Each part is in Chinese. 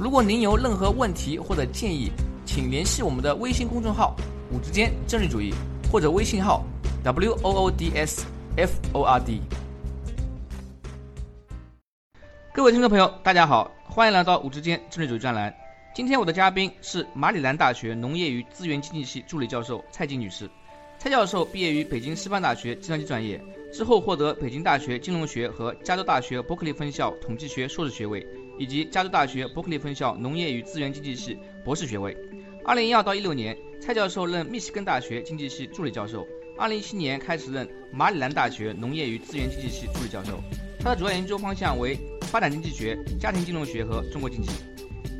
如果您有任何问题或者建议，请联系我们的微信公众号“五之间政治主义”或者微信号 “w o o d s f o r d”。各位听众朋友，大家好，欢迎来到五之间政治主义专栏。今天我的嘉宾是马里兰大学农业与资源经济系助理教授蔡静女士。蔡教授毕业于北京师范大学计算机专业，之后获得北京大学金融学和加州大学伯克利分校统计学硕士学位。以及加州大学伯克利分校农业与资源经济系博士学位。二零一二到一六年，蔡教授任密西根大学经济系助理教授。二零一七年开始任马里兰大学农业与资源经济系助理教授。他的主要研究方向为发展经济学、家庭金融学和中国经济。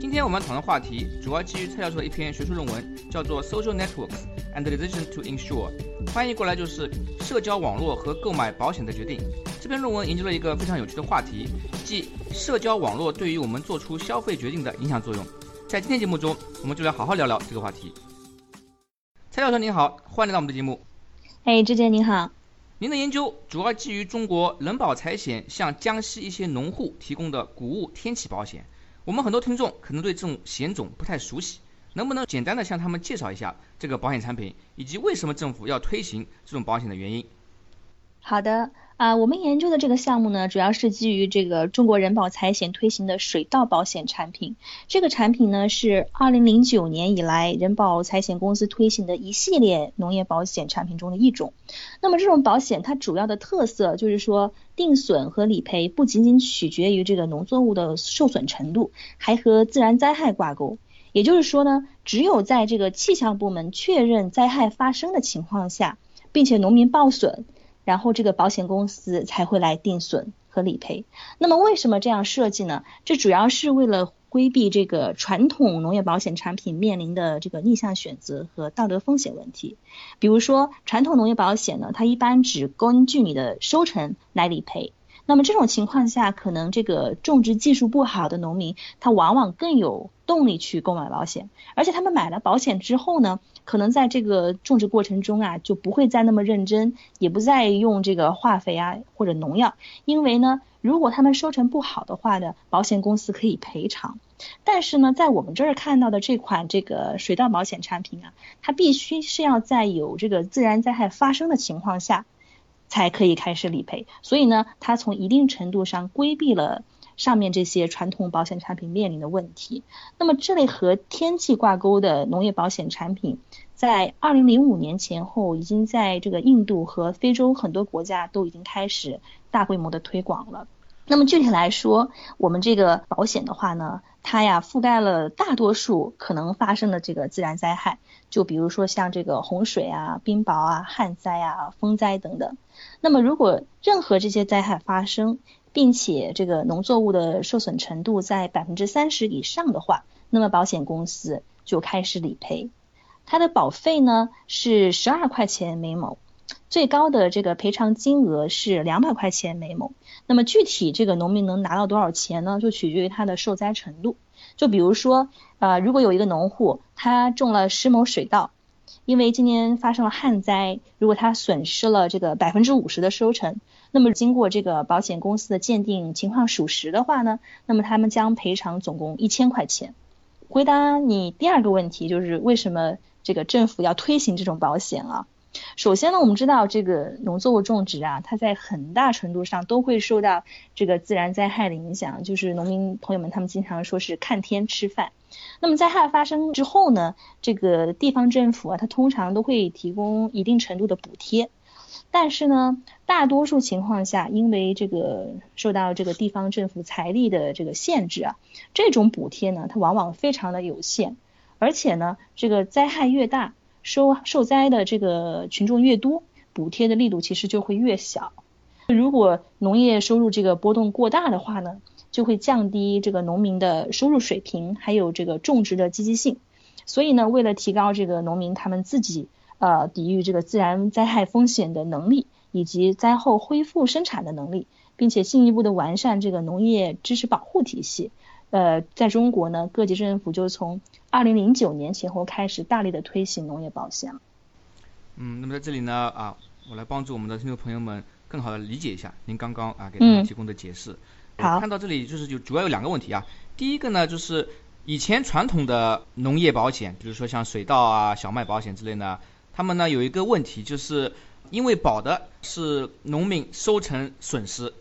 今天我们讨论话题主要基于蔡教授的一篇学术论文，叫做《Social Networks and the Decision to Insure》，翻译过来就是社交网络和购买保险的决定。这篇论文研究了一个非常有趣的话题，即社交网络对于我们做出消费决定的影响作用。在今天节目中，我们就来好好聊聊这个话题。蔡教授您好，欢迎来到我们的节目。哎，志杰您好。您的研究主要基于中国人保财险向江西一些农户提供的谷物天气保险。我们很多听众可能对这种险种不太熟悉，能不能简单的向他们介绍一下这个保险产品，以及为什么政府要推行这种保险的原因？好的，啊，我们研究的这个项目呢，主要是基于这个中国人保财险推行的水稻保险产品。这个产品呢，是二零零九年以来人保财险公司推行的一系列农业保险产品中的一种。那么这种保险它主要的特色就是说。定损和理赔不仅仅取决于这个农作物的受损程度，还和自然灾害挂钩。也就是说呢，只有在这个气象部门确认灾害发生的情况下，并且农民报损，然后这个保险公司才会来定损和理赔。那么为什么这样设计呢？这主要是为了。规避这个传统农业保险产品面临的这个逆向选择和道德风险问题，比如说传统农业保险呢，它一般只根据你的收成来理赔。那么这种情况下，可能这个种植技术不好的农民，他往往更有动力去购买保险，而且他们买了保险之后呢，可能在这个种植过程中啊，就不会再那么认真，也不再用这个化肥啊或者农药，因为呢。如果他们收成不好的话呢，保险公司可以赔偿。但是呢，在我们这儿看到的这款这个水稻保险产品啊，它必须是要在有这个自然灾害发生的情况下才可以开始理赔。所以呢，它从一定程度上规避了上面这些传统保险产品面临的问题。那么这类和天气挂钩的农业保险产品，在二零零五年前后，已经在这个印度和非洲很多国家都已经开始。大规模的推广了。那么具体来说，我们这个保险的话呢，它呀覆盖了大多数可能发生的这个自然灾害，就比如说像这个洪水啊、冰雹啊、旱灾啊、风灾等等。那么如果任何这些灾害发生，并且这个农作物的受损程度在百分之三十以上的话，那么保险公司就开始理赔。它的保费呢是十二块钱每亩。最高的这个赔偿金额是两百块钱每亩，那么具体这个农民能拿到多少钱呢？就取决于他的受灾程度。就比如说，呃，如果有一个农户他种了十亩水稻，因为今年发生了旱灾，如果他损失了这个百分之五十的收成，那么经过这个保险公司的鉴定情况属实的话呢，那么他们将赔偿总共一千块钱。回答你第二个问题，就是为什么这个政府要推行这种保险啊？首先呢，我们知道这个农作物种植啊，它在很大程度上都会受到这个自然灾害的影响。就是农民朋友们他们经常说是看天吃饭。那么灾害发生之后呢，这个地方政府啊，它通常都会提供一定程度的补贴。但是呢，大多数情况下，因为这个受到这个地方政府财力的这个限制啊，这种补贴呢，它往往非常的有限。而且呢，这个灾害越大。受受灾的这个群众越多，补贴的力度其实就会越小。如果农业收入这个波动过大的话呢，就会降低这个农民的收入水平，还有这个种植的积极性。所以呢，为了提高这个农民他们自己呃抵御这个自然灾害风险的能力，以及灾后恢复生产的能力，并且进一步的完善这个农业知识保护体系，呃，在中国呢，各级政府就从二零零九年前后开始大力的推行农业保险。嗯，那么在这里呢啊，我来帮助我们的听众朋友们更好的理解一下您刚刚啊给他们提供的解释。好，看到这里就是就主要有两个问题啊，第一个呢就是以前传统的农业保险，比如说像水稻啊、小麦保险之类呢，他们呢有一个问题，就是因为保的是农民收成损失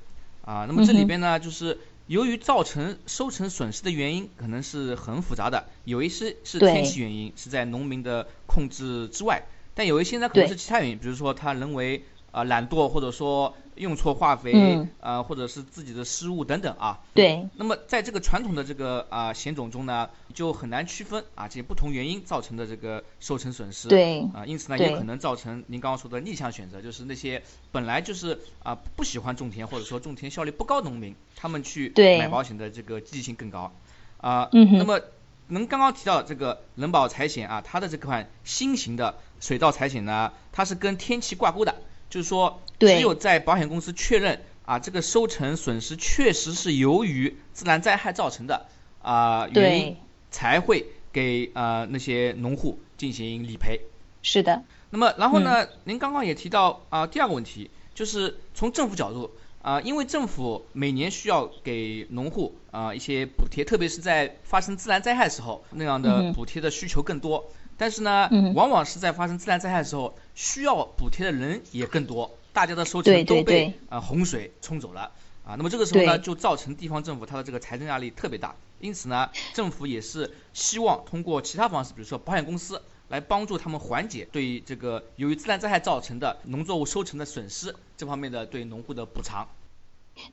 啊，那么这里边呢就是由于造成收成损失的原因可能是很复杂的，有一些是天气原因，是在农民的控制之外。但有一些呢，可能是其他原因，比如说他人为啊懒惰，或者说用错化肥，啊或者是自己的失误等等啊。对。那么在这个传统的这个啊险种中呢，就很难区分啊这些不同原因造成的这个收成损失。对。啊，因此呢，也可能造成您刚刚说的逆向选择，就是那些本来就是啊不喜欢种田或者说种田效率不高农民，他们去买保险的这个积极性更高。啊。嗯那么。能刚刚提到这个人保财险啊，它的这款新型的水稻财险呢，它是跟天气挂钩的，就是说只有在保险公司确认啊这个收成损失确实是由于自然灾害造成的啊原因，才会给呃那些农户进行理赔。是的。那么然后呢，您刚刚也提到啊第二个问题，就是从政府角度。啊，因为政府每年需要给农户啊一些补贴，特别是在发生自然灾害时候，那样的补贴的需求更多。但是呢，往往是在发生自然灾害的时候，需要补贴的人也更多，大家的收成都被啊洪水冲走了啊。那么这个时候呢，就造成地方政府它的这个财政压力特别大。因此呢，政府也是希望通过其他方式，比如说保险公司。来帮助他们缓解对这个由于自然灾害造成的农作物收成的损失这方面的对农户的补偿。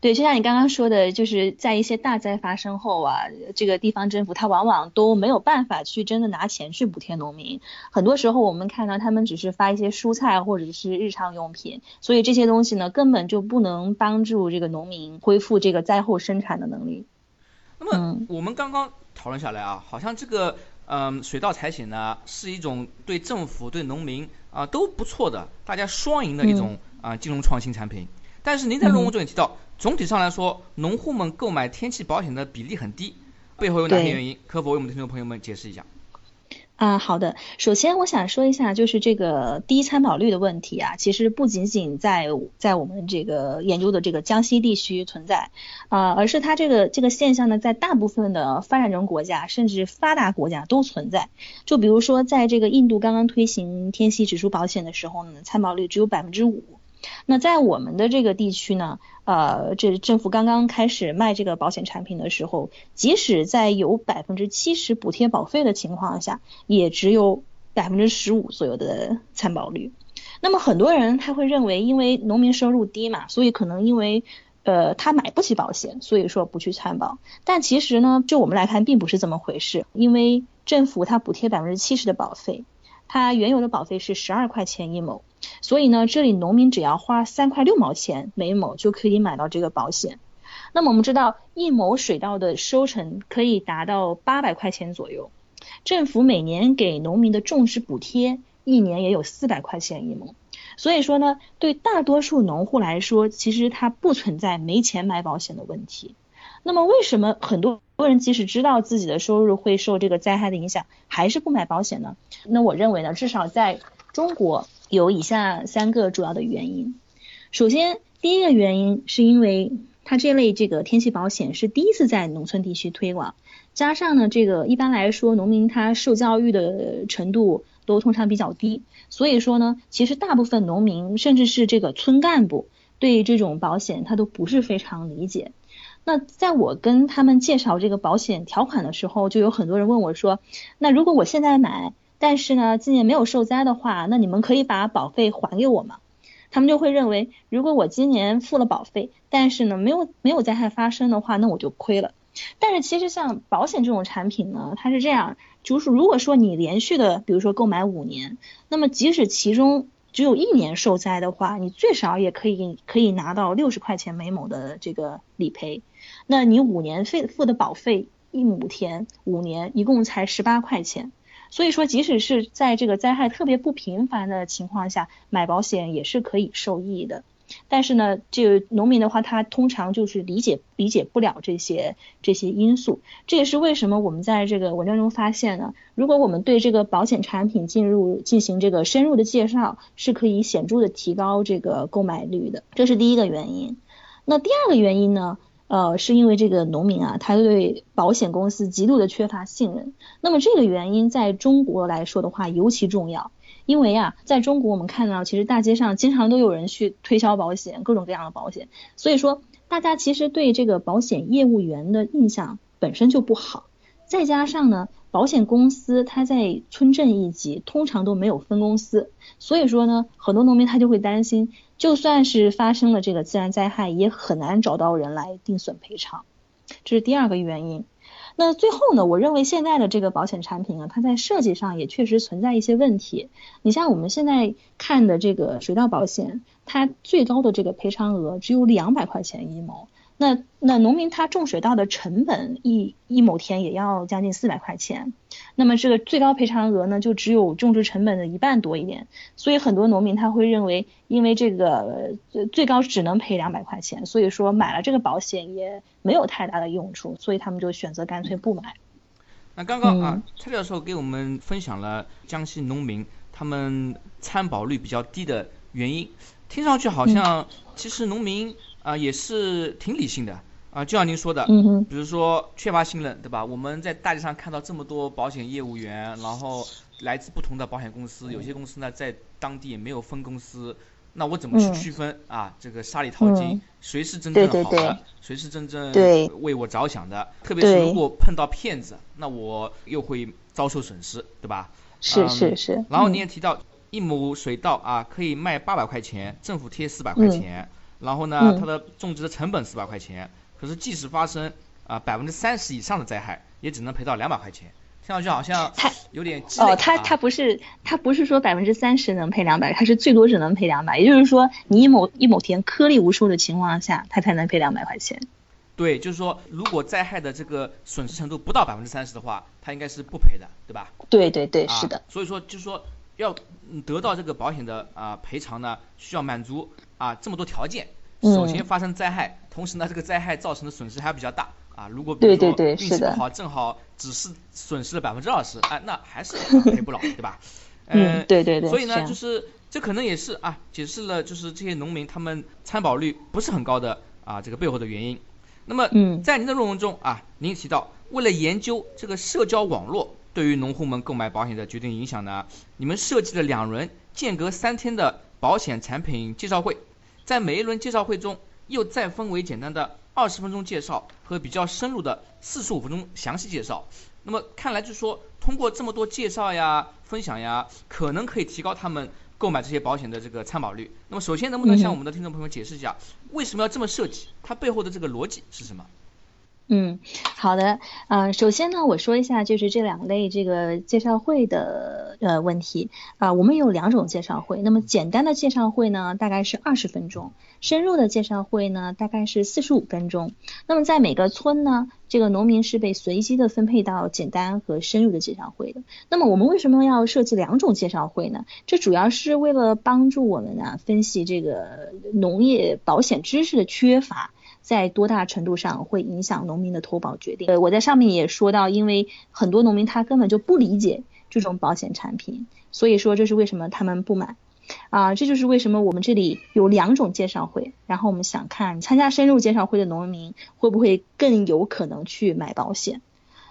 对，就像你刚刚说的，就是在一些大灾发生后啊，这个地方政府它往往都没有办法去真的拿钱去补贴农民。很多时候我们看到他们只是发一些蔬菜或者是日常用品，所以这些东西呢根本就不能帮助这个农民恢复这个灾后生产的能力。那么我们刚刚讨论下来啊，好像这个。嗯，水稻财险呢是一种对政府、对农民啊都不错的，大家双赢的一种啊金融创新产品。但是您在论文中也提到，总体上来说，农户们购买天气保险的比例很低，背后有哪些原因？可否为我们的听众朋友们解释一下？啊，好的。首先，我想说一下，就是这个低参保率的问题啊，其实不仅仅在在我们这个研究的这个江西地区存在，啊，而是它这个这个现象呢，在大部分的发展中国家甚至发达国家都存在。就比如说，在这个印度刚刚推行天气指数保险的时候呢，参保率只有百分之五。那在我们的这个地区呢，呃，这政府刚刚开始卖这个保险产品的时候，即使在有百分之七十补贴保费的情况下，也只有百分之十五左右的参保率。那么很多人他会认为，因为农民收入低嘛，所以可能因为呃他买不起保险，所以说不去参保。但其实呢，就我们来看，并不是这么回事，因为政府它补贴百分之七十的保费，它原有的保费是十二块钱一亩。所以呢，这里农民只要花三块六毛钱每亩就可以买到这个保险。那么我们知道，一亩水稻的收成可以达到八百块钱左右，政府每年给农民的种植补贴一年也有四百块钱一亩。所以说呢，对大多数农户来说，其实它不存在没钱买保险的问题。那么为什么很多人即使知道自己的收入会受这个灾害的影响，还是不买保险呢？那我认为呢，至少在中国。有以下三个主要的原因。首先，第一个原因是因为它这类这个天气保险是第一次在农村地区推广，加上呢，这个一般来说农民他受教育的程度都通常比较低，所以说呢，其实大部分农民甚至是这个村干部对这种保险他都不是非常理解。那在我跟他们介绍这个保险条款的时候，就有很多人问我说，那如果我现在买？但是呢，今年没有受灾的话，那你们可以把保费还给我吗？他们就会认为，如果我今年付了保费，但是呢没有没有灾害发生的话，那我就亏了。但是其实像保险这种产品呢，它是这样，就是如果说你连续的，比如说购买五年，那么即使其中只有一年受灾的话，你最少也可以可以拿到六十块钱每亩的这个理赔。那你五年费付的保费一亩田五年一共才十八块钱。所以说，即使是在这个灾害特别不频繁的情况下，买保险也是可以受益的。但是呢，这个农民的话，他通常就是理解理解不了这些这些因素。这也是为什么我们在这个文章中发现呢，如果我们对这个保险产品进入进行这个深入的介绍，是可以显著的提高这个购买率的。这是第一个原因。那第二个原因呢？呃，是因为这个农民啊，他对保险公司极度的缺乏信任。那么这个原因在中国来说的话尤其重要，因为啊，在中国我们看到其实大街上经常都有人去推销保险，各种各样的保险。所以说，大家其实对这个保险业务员的印象本身就不好。再加上呢，保险公司它在村镇一级通常都没有分公司，所以说呢，很多农民他就会担心。就算是发生了这个自然灾害，也很难找到人来定损赔偿，这是第二个原因。那最后呢，我认为现在的这个保险产品啊，它在设计上也确实存在一些问题。你像我们现在看的这个水稻保险，它最高的这个赔偿额只有两百块钱一亩。那那农民他种水稻的成本一一亩田也要将近四百块钱，那么这个最高赔偿额呢就只有种植成本的一半多一点，所以很多农民他会认为，因为这个最高只能赔两百块钱，所以说买了这个保险也没有太大的用处，所以他们就选择干脆不买。那刚刚啊，蔡教授给我们分享了江西农民他们参保率比较低的原因，听上去好像其实农民。啊，也是挺理性的啊，就像您说的，嗯比如说缺乏信任，对吧？我们在大街上看到这么多保险业务员，然后来自不同的保险公司，有些公司呢在当地也没有分公司，那我怎么去区分啊？这个沙里淘金，谁是真正好的？谁是真正为我着想的？特别是如果碰到骗子，那我又会遭受损失，对吧？是是是。然后你也提到，一亩水稻啊可以卖八百块钱，政府贴四百块钱。然后呢，它的种植的成本四百块钱，可是即使发生啊百分之三十以上的灾害，也只能赔到两百块钱，听上去好像有点哦，它它不是它不是说百分之三十能赔两百，它是最多只能赔两百，也就是说你一亩一亩田颗粒无收的情况下，它才能赔两百块钱。对，就是说如果灾害的这个损失程度不到百分之三十的话，它应该是不赔的，对吧？对对对，是的。所以说就是说要得到这个保险的啊赔偿呢，需要满足。啊，这么多条件，首先发生灾害，同时呢，这个灾害造成的损失还比较大啊。如果比如说运气不好，正好只是损失了百分之二十，啊，那还是 赔不了，对吧？嗯，对对对。所以呢，就是这可能也是啊，解释了就是这些农民他们参保率不是很高的啊这个背后的原因。那么在您的论文中啊，您提到为了研究这个社交网络对于农户们购买保险的决定影响呢，你们设计了两轮间隔三天的保险产品介绍会。在每一轮介绍会中，又再分为简单的二十分钟介绍和比较深入的四十五分钟详细介绍。那么看来就说，通过这么多介绍呀、分享呀，可能可以提高他们购买这些保险的这个参保率。那么首先，能不能向我们的听众朋友解释一下，为什么要这么设计？它背后的这个逻辑是什么？嗯，嗯好的，呃，首先呢，我说一下就是这两类这个介绍会的呃问题啊，我们有两种介绍会，那么简单的介绍会呢，大概是二十分钟，深入的介绍会呢，大概是四十五分钟。那么在每个村呢，这个农民是被随机的分配到简单和深入的介绍会的。那么我们为什么要设计两种介绍会呢？这主要是为了帮助我们啊分析这个农业保险知识的缺乏。在多大程度上会影响农民的投保决定？呃，我在上面也说到，因为很多农民他根本就不理解这种保险产品，所以说这是为什么他们不买啊？这就是为什么我们这里有两种介绍会，然后我们想看参加深入介绍会的农民会不会更有可能去买保险。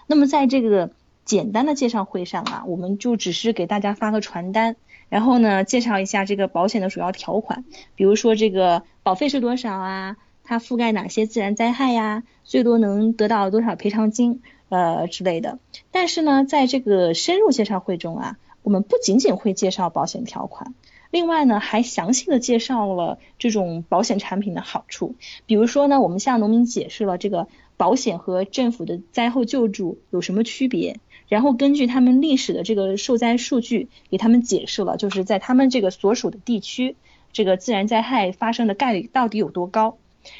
那么在这个简单的介绍会上啊，我们就只是给大家发个传单，然后呢介绍一下这个保险的主要条款，比如说这个保费是多少啊？它覆盖哪些自然灾害呀？最多能得到多少赔偿金？呃之类的。但是呢，在这个深入介绍会中啊，我们不仅仅会介绍保险条款，另外呢，还详细的介绍了这种保险产品的好处。比如说呢，我们向农民解释了这个保险和政府的灾后救助有什么区别，然后根据他们历史的这个受灾数据，给他们解释了就是在他们这个所属的地区，这个自然灾害发生的概率到底有多高。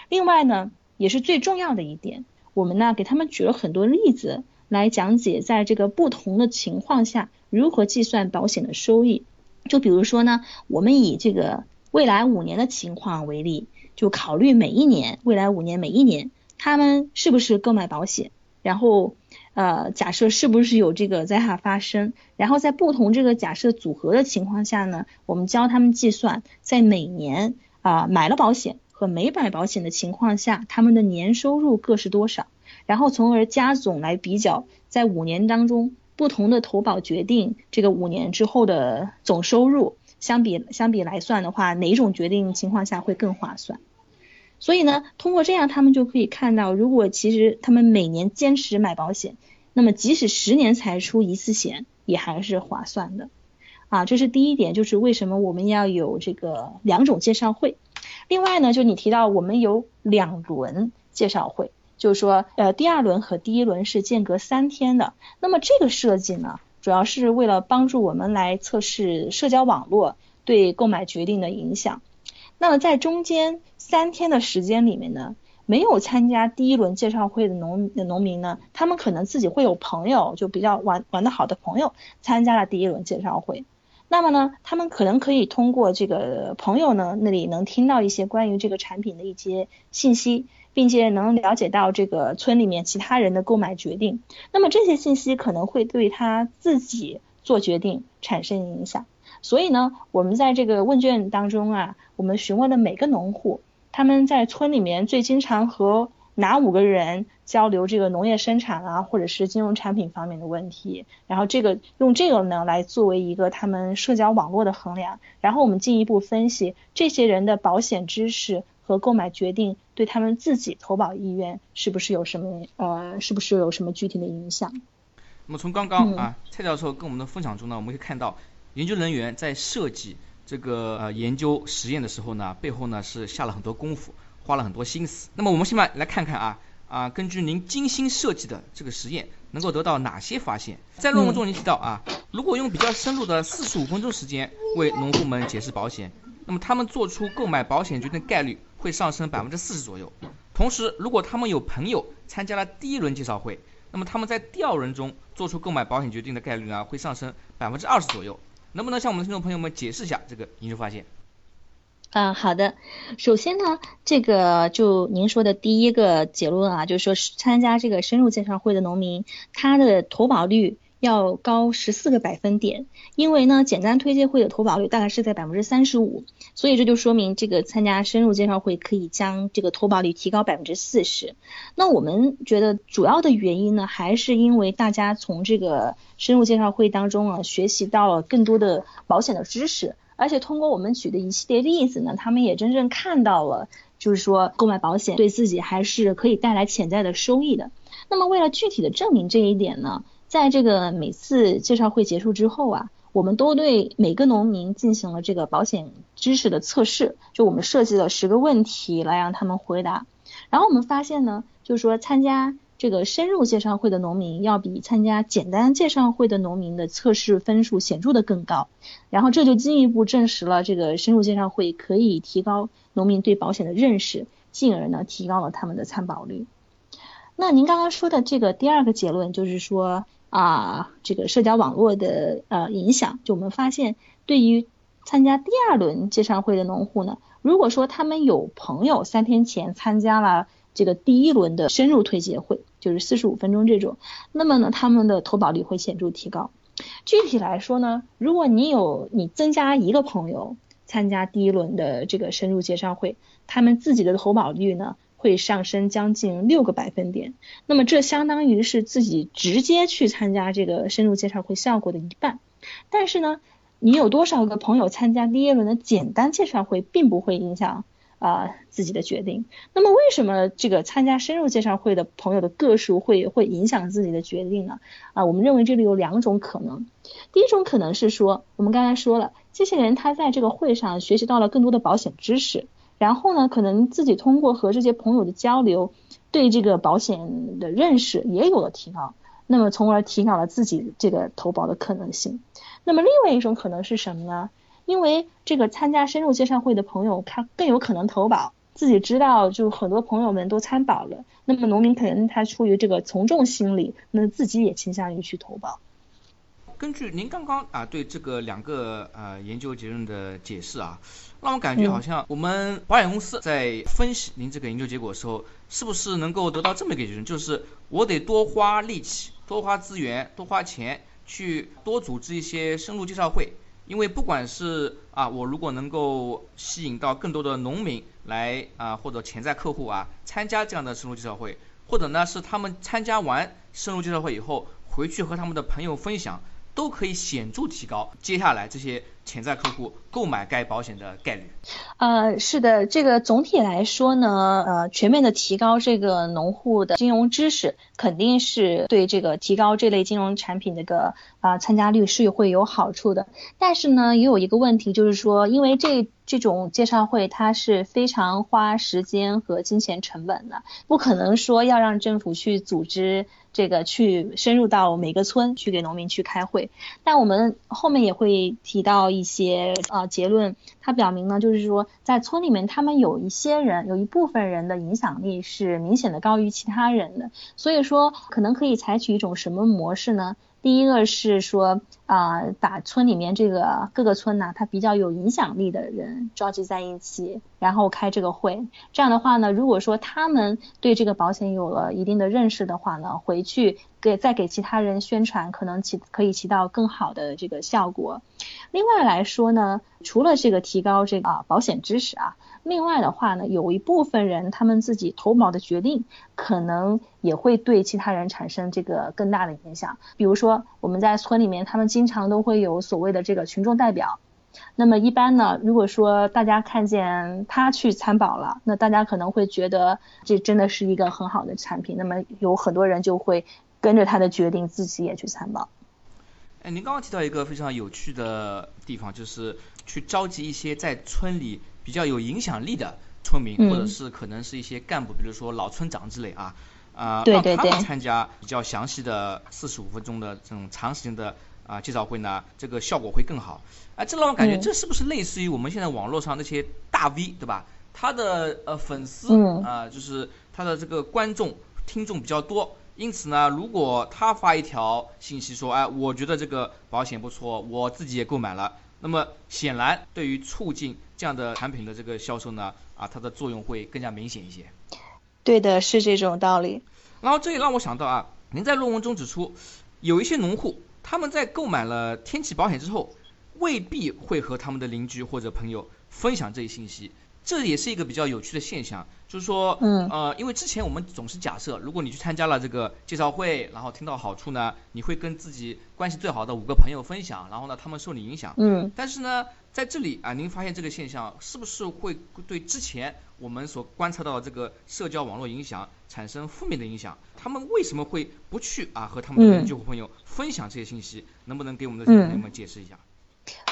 另外呢，也是最重要的一点。我们呢给他们举了很多例子来讲解，在这个不同的情况下如何计算保险的收益。就比如说呢，我们以这个未来五年的情况为例，就考虑每一年未来五年每一年他们是不是购买保险，然后呃假设是不是有这个灾害发生，然后在不同这个假设组合的情况下呢，我们教他们计算在每年啊买了保险没买保险的情况下，他们的年收入各是多少，然后从而加总来比较在五年当中。不同的投保决定，这个五年之后的总收入相比相比来算的话，哪种决定情况下会更划算？所以呢，通过这样，他们就可以看到，如果其实他们每年坚持买保险，那么即使十年才出一次险，也还是划算的。啊，这是第一点，就是为什么我们要有这个两种介绍会。另外呢，就你提到我们有两轮介绍会。就是说，呃，第二轮和第一轮是间隔三天的。那么这个设计呢，主要是为了帮助我们来测试社交网络对购买决定的影响。那么在中间三天的时间里面呢，没有参加第一轮介绍会的农农民呢，他们可能自己会有朋友，就比较玩玩的好的朋友参加了第一轮介绍会。那么呢，他们可能可以通过这个朋友呢那里能听到一些关于这个产品的一些信息。并且能了解到这个村里面其他人的购买决定，那么这些信息可能会对他自己做决定产生影响。所以呢，我们在这个问卷当中啊，我们询问了每个农户，他们在村里面最经常和哪五个人交流这个农业生产啊，或者是金融产品方面的问题，然后这个用这个呢来作为一个他们社交网络的衡量，然后我们进一步分析这些人的保险知识。和购买决定对他们自己投保意愿是不是有什么呃是不是有什么具体的影响？那么从刚刚啊蔡教授跟我们的分享中呢，我们可以看到研究人员在设计这个呃研究实验的时候呢，背后呢是下了很多功夫，花了很多心思。那么我们现在来看看啊啊根据您精心设计的这个实验，能够得到哪些发现？在论文中您提到啊，如果用比较深入的四十五分钟时间为农户们解释保险，那么他们做出购买保险决定概率。会上升百分之四十左右。同时，如果他们有朋友参加了第一轮介绍会，那么他们在第二轮中做出购买保险决定的概率呢，会上升百分之二十左右。能不能向我们的听众朋友们解释一下这个研究发现？啊，好的。首先呢，这个就您说的第一个结论啊，就是说参加这个深入介绍会的农民，他的投保率。要高十四个百分点，因为呢，简单推介会的投保率大概是在百分之三十五，所以这就说明这个参加深入介绍会可以将这个投保率提高百分之四十。那我们觉得主要的原因呢，还是因为大家从这个深入介绍会当中啊，学习到了更多的保险的知识，而且通过我们举的一系列例子呢，他们也真正看到了，就是说购买保险对自己还是可以带来潜在的收益的。那么为了具体的证明这一点呢？在这个每次介绍会结束之后啊，我们都对每个农民进行了这个保险知识的测试，就我们设计了十个问题来让他们回答。然后我们发现呢，就是说参加这个深入介绍会的农民要比参加简单介绍会的农民的测试分数显著的更高。然后这就进一步证实了这个深入介绍会可以提高农民对保险的认识，进而呢提高了他们的参保率。那您刚刚说的这个第二个结论就是说。啊，这个社交网络的呃影响，就我们发现，对于参加第二轮介绍会的农户呢，如果说他们有朋友三天前参加了这个第一轮的深入推介会，就是四十五分钟这种，那么呢，他们的投保率会显著提高。具体来说呢，如果你有你增加一个朋友参加第一轮的这个深入介绍会，他们自己的投保率呢？会上升将近六个百分点，那么这相当于是自己直接去参加这个深入介绍会效果的一半。但是呢，你有多少个朋友参加第一轮的简单介绍会，并不会影响啊自己的决定。那么为什么这个参加深入介绍会的朋友的个数会会影响自己的决定呢？啊，我们认为这里有两种可能。第一种可能是说，我们刚才说了，这些人他在这个会上学习到了更多的保险知识。然后呢，可能自己通过和这些朋友的交流，对这个保险的认识也有了提高，那么从而提高了自己这个投保的可能性。那么另外一种可能是什么呢？因为这个参加深入介绍会的朋友，他更有可能投保，自己知道，就很多朋友们都参保了，那么农民可能他出于这个从众心理，那自己也倾向于去投保。根据您刚刚啊对这个两个呃研究结论的解释啊，让我感觉好像我们保险公司在分析您这个研究结果的时候，是不是能够得到这么一个结论，就是我得多花力气、多花资源、多花钱去多组织一些深入介绍会，因为不管是啊我如果能够吸引到更多的农民来啊或者潜在客户啊参加这样的深入介绍会，或者呢是他们参加完深入介绍会以后回去和他们的朋友分享。都可以显著提高接下来这些潜在客户购买该保险的概率。呃，是的，这个总体来说呢，呃，全面的提高这个农户的金融知识，肯定是对这个提高这类金融产品的个啊参加率是会有好处的。但是呢，也有一个问题，就是说，因为这这种介绍会它是非常花时间和金钱成本的，不可能说要让政府去组织。这个去深入到每个村去给农民去开会，但我们后面也会提到一些呃结论，它表明呢，就是说在村里面，他们有一些人，有一部分人的影响力是明显的高于其他人的，所以说可能可以采取一种什么模式呢？第一个是说啊，把村里面这个各个村呢，他比较有影响力的人召集在一起，然后开这个会。这样的话呢，如果说他们对这个保险有了一定的认识的话呢，回去给再给其他人宣传，可能起可以起到更好的这个效果。另外来说呢，除了这个提高这个啊保险知识啊。另外的话呢，有一部分人他们自己投保的决定，可能也会对其他人产生这个更大的影响。比如说我们在村里面，他们经常都会有所谓的这个群众代表。那么一般呢，如果说大家看见他去参保了，那大家可能会觉得这真的是一个很好的产品。那么有很多人就会跟着他的决定，自己也去参保。哎，您刚刚提到一个非常有趣的地方，就是去召集一些在村里。比较有影响力的村民，或者是可能是一些干部，比如说老村长之类啊，啊，让他们参加比较详细的四十五分钟的这种长时间的啊介绍会呢，这个效果会更好。哎，这让我感觉这是不是类似于我们现在网络上那些大 V 对吧？他的呃粉丝啊，就是他的这个观众听众比较多，因此呢，如果他发一条信息说，哎，我觉得这个保险不错，我自己也购买了。那么显然，对于促进这样的产品的这个销售呢，啊，它的作用会更加明显一些。对的，是这种道理。然后这也让我想到啊，您在论文中指出，有一些农户他们在购买了天气保险之后，未必会和他们的邻居或者朋友分享这一信息。这也是一个比较有趣的现象，就是说，嗯，呃，因为之前我们总是假设，如果你去参加了这个介绍会，然后听到好处呢，你会跟自己关系最好的五个朋友分享，然后呢，他们受你影响，嗯，但是呢，在这里啊，您发现这个现象是不是会对之前我们所观察到的这个社交网络影响产生负面的影响？他们为什么会不去啊和他们的旧朋友分享这些信息？能不能给我们的朋友们解释一下？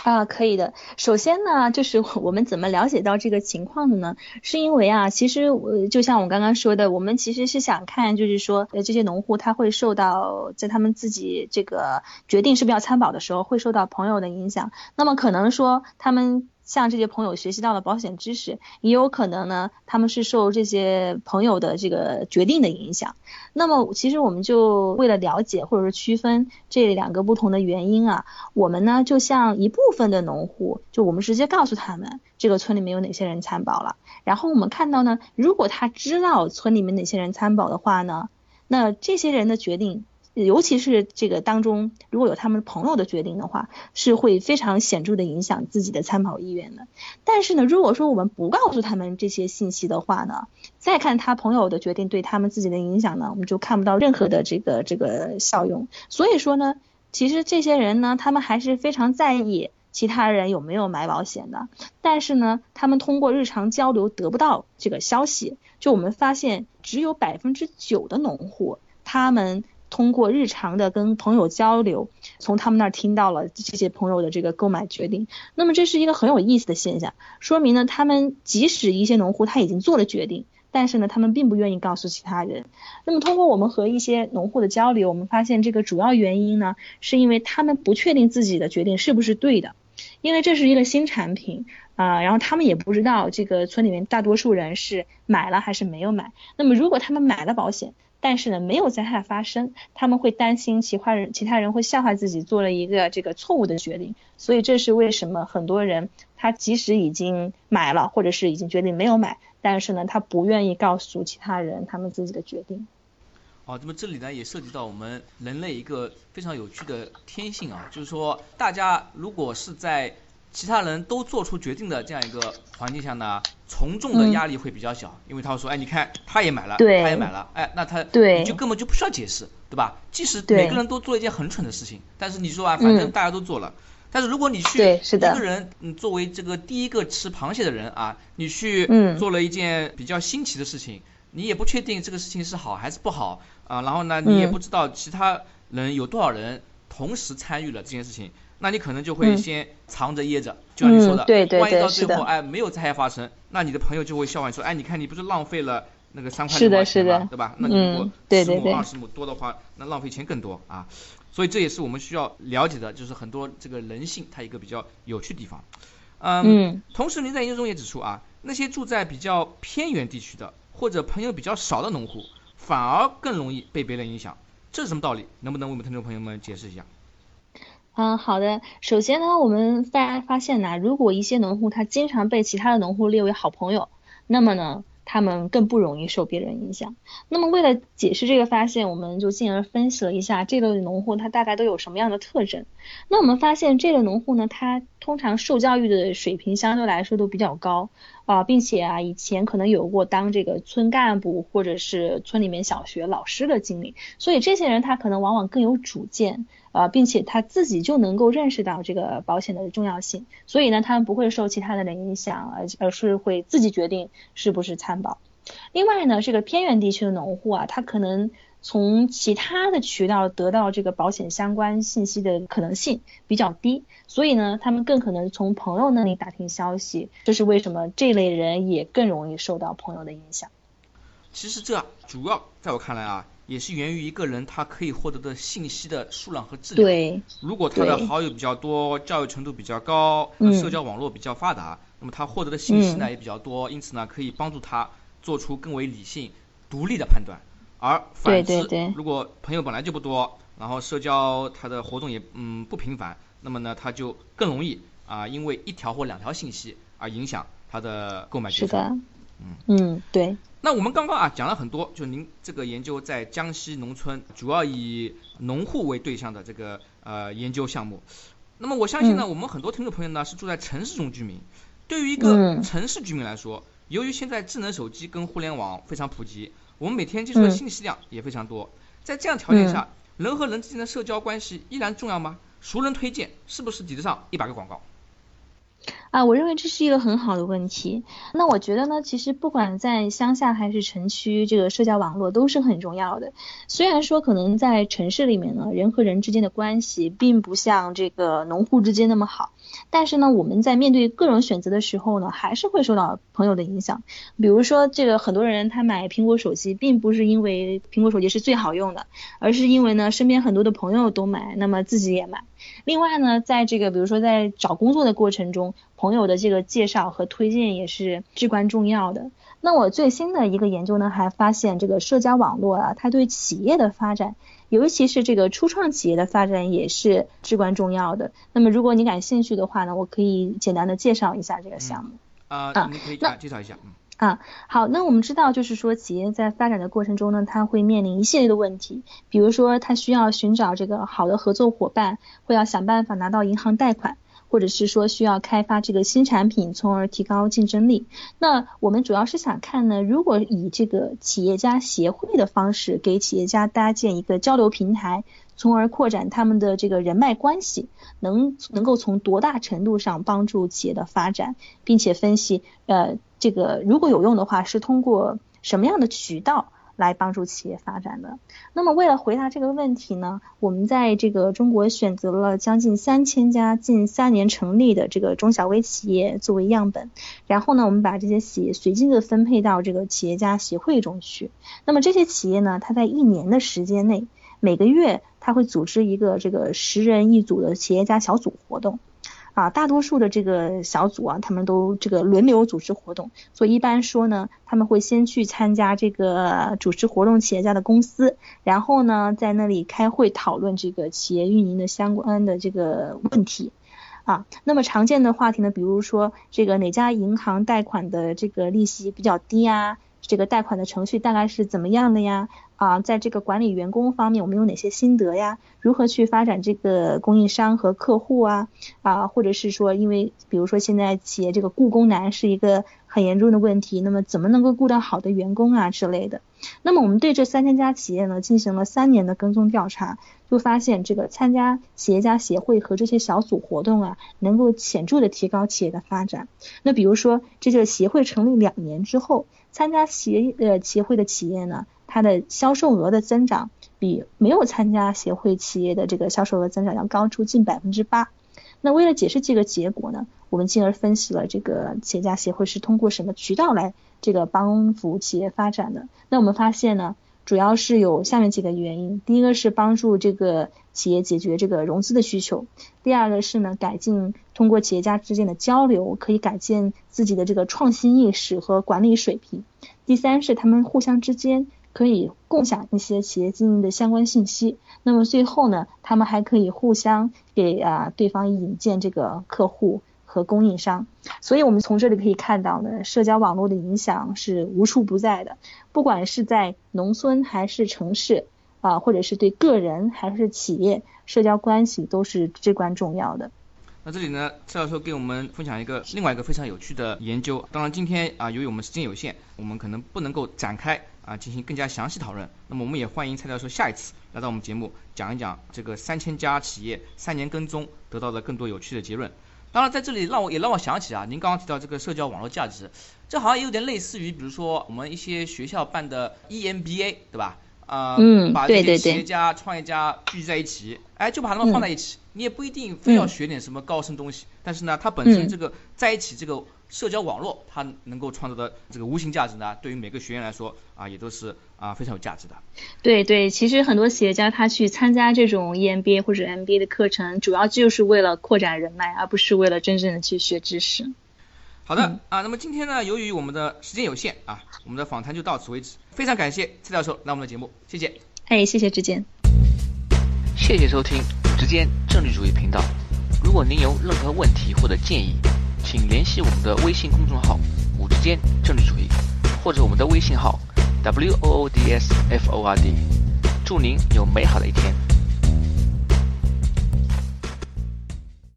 啊，可以的。首先呢，就是我们怎么了解到这个情况的呢？是因为啊，其实我就像我刚刚说的，我们其实是想看，就是说，呃，这些农户他会受到在他们自己这个决定是不是要参保的时候，会受到朋友的影响。那么可能说他们。向这些朋友学习到了保险知识，也有可能呢，他们是受这些朋友的这个决定的影响。那么，其实我们就为了了解或者是区分这两个不同的原因啊，我们呢就像一部分的农户，就我们直接告诉他们这个村里面有哪些人参保了。然后我们看到呢，如果他知道村里面哪些人参保的话呢，那这些人的决定。尤其是这个当中，如果有他们朋友的决定的话，是会非常显著的影响自己的参保意愿的。但是呢，如果说我们不告诉他们这些信息的话呢，再看他朋友的决定对他们自己的影响呢，我们就看不到任何的这个这个效用。所以说呢，其实这些人呢，他们还是非常在意其他人有没有买保险的。但是呢，他们通过日常交流得不到这个消息。就我们发现，只有百分之九的农户他们。通过日常的跟朋友交流，从他们那儿听到了这些朋友的这个购买决定。那么这是一个很有意思的现象，说明呢，他们即使一些农户他已经做了决定，但是呢，他们并不愿意告诉其他人。那么通过我们和一些农户的交流，我们发现这个主要原因呢，是因为他们不确定自己的决定是不是对的。因为这是一个新产品啊，然后他们也不知道这个村里面大多数人是买了还是没有买。那么如果他们买了保险，但是呢没有灾害发生，他们会担心其他人其他人会笑话自己做了一个这个错误的决定。所以这是为什么很多人他即使已经买了，或者是已经决定没有买，但是呢他不愿意告诉其他人他们自己的决定。哦，那么这里呢也涉及到我们人类一个非常有趣的天性啊，就是说大家如果是在其他人都做出决定的这样一个环境下呢，从众的压力会比较小，因为他会说，哎，你看他也买了，他也买了，哎，那他你就根本就不需要解释，对吧？即使每个人都做一件很蠢的事情，但是你说啊，反正大家都做了，但是如果你去一个人，嗯，作为这个第一个吃螃蟹的人啊，你去做了一件比较新奇的事情。你也不确定这个事情是好还是不好啊，然后呢，你也不知道其他人有多少人同时参与了这件事情，那你可能就会先藏着掖着，就像你说的，万一到最后哎没有灾害发生，那你的朋友就会笑话你说，哎，你看你不是浪费了那个三块六毛钱吗？对吧？那你如果十亩二十亩多的话，那浪费钱更多啊。所以这也是我们需要了解的，就是很多这个人性它一个比较有趣的地方。嗯，同时您在研究中也指出啊，那些住在比较偏远地区的。或者朋友比较少的农户，反而更容易被别人影响，这是什么道理？能不能为我们听众朋友们解释一下？嗯，好的。首先呢，我们发发现呢，如果一些农户他经常被其他的农户列为好朋友，那么呢？他们更不容易受别人影响。那么为了解释这个发现，我们就进而分析了一下这类农户他大概都有什么样的特征。那我们发现这类农户呢，他通常受教育的水平相对来说都比较高啊，并且啊以前可能有过当这个村干部或者是村里面小学老师的经历，所以这些人他可能往往更有主见。呃，并且他自己就能够认识到这个保险的重要性，所以呢，他们不会受其他的人影响，而而是会自己决定是不是参保。另外呢，这个偏远地区的农户啊，他可能从其他的渠道得到这个保险相关信息的可能性比较低，所以呢，他们更可能从朋友那里打听消息。这是为什么这类人也更容易受到朋友的影响。其实这主要在我看来啊。也是源于一个人他可以获得的信息的数量和质量。对。如果他的好友比较多，教育程度比较高，社交网络比较发达，那么他获得的信息呢也比较多，因此呢可以帮助他做出更为理性、独立的判断。而反之，如果朋友本来就不多，然后社交他的活动也嗯不频繁，那么呢他就更容易啊因为一条或两条信息而影响他的购买决策。是的。嗯嗯，对。那我们刚刚啊讲了很多，就您这个研究在江西农村，主要以农户为对象的这个呃研究项目。那么我相信呢，我们很多听众朋友呢是住在城市中居民，对于一个城市居民来说，由于现在智能手机跟互联网非常普及，我们每天接触的信息量也非常多，在这样条件下，人和人之间的社交关系依然重要吗？熟人推荐是不是抵得上一百个广告？啊，我认为这是一个很好的问题。那我觉得呢，其实不管在乡下还是城区，这个社交网络都是很重要的。虽然说可能在城市里面呢，人和人之间的关系并不像这个农户之间那么好，但是呢，我们在面对各种选择的时候呢，还是会受到朋友的影响。比如说，这个很多人他买苹果手机，并不是因为苹果手机是最好用的，而是因为呢，身边很多的朋友都买，那么自己也买。另外呢，在这个比如说在找工作的过程中，朋友的这个介绍和推荐也是至关重要的。那我最新的一个研究呢，还发现这个社交网络啊，它对企业的发展，尤其是这个初创企业的发展也是至关重要的。那么如果你感兴趣的话呢，我可以简单的介绍一下这个项目。啊，你可以介绍一下。啊，好，那我们知道，就是说企业在发展的过程中呢，它会面临一系列的问题，比如说它需要寻找这个好的合作伙伴，会要想办法拿到银行贷款，或者是说需要开发这个新产品，从而提高竞争力。那我们主要是想看呢，如果以这个企业家协会的方式给企业家搭建一个交流平台，从而扩展他们的这个人脉关系，能能够从多大程度上帮助企业的发展，并且分析呃。这个如果有用的话，是通过什么样的渠道来帮助企业发展的？那么为了回答这个问题呢，我们在这个中国选择了将近三千家近三年成立的这个中小微企业作为样本，然后呢，我们把这些企业随机的分配到这个企业家协会中去。那么这些企业呢，它在一年的时间内，每个月它会组织一个这个十人一组的企业家小组活动。啊，大多数的这个小组啊，他们都这个轮流组织活动，所以一般说呢，他们会先去参加这个主持活动企业家的公司，然后呢，在那里开会讨论这个企业运营的相关的这个问题。啊，那么常见的话题呢，比如说这个哪家银行贷款的这个利息比较低啊？这个贷款的程序大概是怎么样的呀？啊，在这个管理员工方面，我们有哪些心得呀？如何去发展这个供应商和客户啊？啊，或者是说，因为比如说现在企业这个雇工难是一个很严重的问题，那么怎么能够雇到好的员工啊之类的？那么我们对这三千家企业呢进行了三年的跟踪调查，就发现这个参加企业家协会和这些小组活动啊，能够显著的提高企业的发展。那比如说，这个协会成立两年之后，参加协呃协会的企业呢？它的销售额的增长比没有参加协会企业的这个销售额增长要高出近百分之八。那为了解释这个结果呢，我们进而分析了这个企业家协会是通过什么渠道来这个帮扶企业发展的。那我们发现呢，主要是有下面几个原因：第一个是帮助这个企业解决这个融资的需求；第二个是呢，改进通过企业家之间的交流，可以改进自己的这个创新意识和管理水平；第三是他们互相之间。可以共享一些企业经营的相关信息，那么最后呢，他们还可以互相给啊对方引荐这个客户和供应商。所以我们从这里可以看到呢，社交网络的影响是无处不在的，不管是在农村还是城市啊，或者是对个人还是企业，社交关系都是至关重要的。那这里呢，蔡教授给我们分享一个另外一个非常有趣的研究。当然今天啊，由于我们时间有限，我们可能不能够展开。啊，进行更加详细讨论。那么我们也欢迎蔡教授下一次来到我们节目，讲一讲这个三千家企业三年跟踪得到的更多有趣的结论。当然在这里让我也让我想起啊，您刚刚提到这个社交网络价值，这好像有点类似于，比如说我们一些学校办的 EMBA，对吧？啊，把这些企业家、创业家聚集在一起，哎，就把他们放在一起，你也不一定非要学点什么高深东西，但是呢，它本身这个在一起这个。社交网络它能够创造的这个无形价值呢，对于每个学员来说啊，也都是啊非常有价值的。对对，其实很多企业家他去参加这种 EMBA 或者 MBA 的课程，主要就是为了扩展人脉，而不是为了真正的去学知识。好的啊，那么今天呢，由于我们的时间有限啊，我们的访谈就到此为止。非常感谢蔡教授来我们的节目，谢谢。哎，谢谢志坚。谢谢收听之间政治主义频道。如果您有任何问题或者建议，请联系我们的微信公众号“五之间政治主义”，或者我们的微信号 “w o o d s f o r d”。祝您有美好的一天。